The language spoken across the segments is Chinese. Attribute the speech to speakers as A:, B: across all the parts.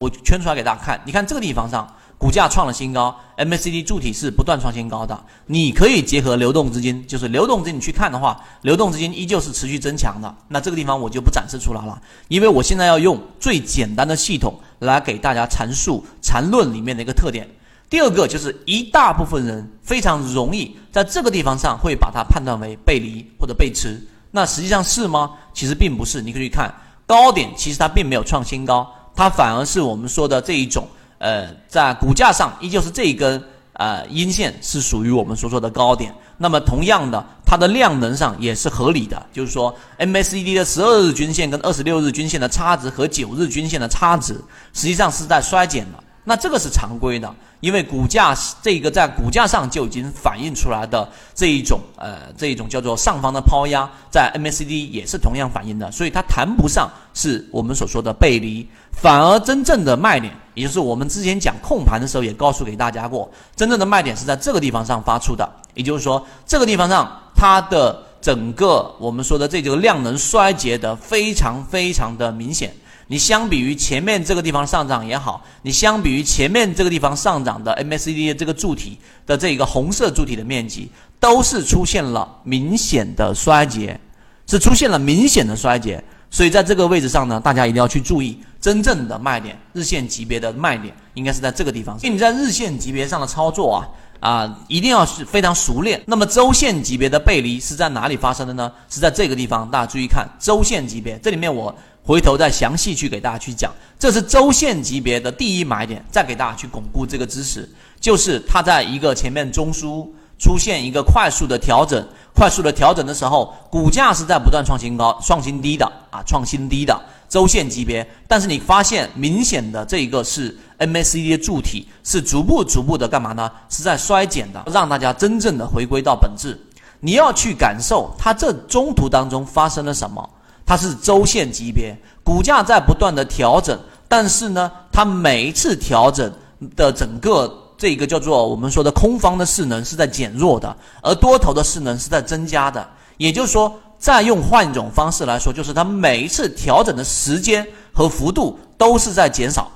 A: 我圈出来给大家看，你看这个地方上，股价创了新高，MACD 柱体是不断创新高的。你可以结合流动资金，就是流动资金你去看的话，流动资金依旧是持续增强的。那这个地方我就不展示出来了，因为我现在要用最简单的系统来给大家阐述缠论里面的一个特点。第二个就是一大部分人非常容易在这个地方上会把它判断为背离或者背驰，那实际上是吗？其实并不是。你可以去看高点，其实它并没有创新高。它反而是我们说的这一种，呃，在股价上依旧是这一根呃阴线是属于我们所说的高点。那么同样的，它的量能上也是合理的，就是说 MACD 的十二日均线跟二十六日均线的差值和九日均线的差值实际上是在衰减的。那这个是常规的。因为股价这个在股价上就已经反映出来的这一种呃这一种叫做上方的抛压，在 MACD 也是同样反映的，所以它谈不上是我们所说的背离，反而真正的卖点，也就是我们之前讲控盘的时候也告诉给大家过，真正的卖点是在这个地方上发出的，也就是说这个地方上它的整个我们说的这个量能衰竭的非常非常的明显。你相比于前面这个地方上涨也好，你相比于前面这个地方上涨的 MACD 的这个柱体的这个红色柱体的面积，都是出现了明显的衰竭，是出现了明显的衰竭。所以在这个位置上呢，大家一定要去注意真正的卖点，日线级别的卖点应该是在这个地方。所以你在日线级别上的操作啊啊，一定要是非常熟练。那么周线级别的背离是在哪里发生的呢？是在这个地方，大家注意看周线级别，这里面我。回头再详细去给大家去讲，这是周线级别的第一买点，再给大家去巩固这个知识，就是它在一个前面中枢出现一个快速的调整，快速的调整的时候，股价是在不断创新高、创新低的啊，创新低的周线级别，但是你发现明显的这一个是 MACD 的柱体是逐步逐步的干嘛呢？是在衰减的，让大家真正的回归到本质，你要去感受它这中途当中发生了什么。它是周线级别，股价在不断的调整，但是呢，它每一次调整的整个这一个叫做我们说的空方的势能是在减弱的，而多头的势能是在增加的。也就是说，再用换一种方式来说，就是它每一次调整的时间和幅度都是在减少。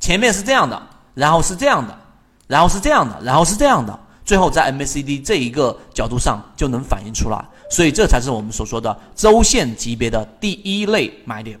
A: 前面是这样的，然后是这样的，然后是这样的，然后是这样的。最后在 MACD 这一个角度上就能反映出来，所以这才是我们所说的周线级别的第一类买点。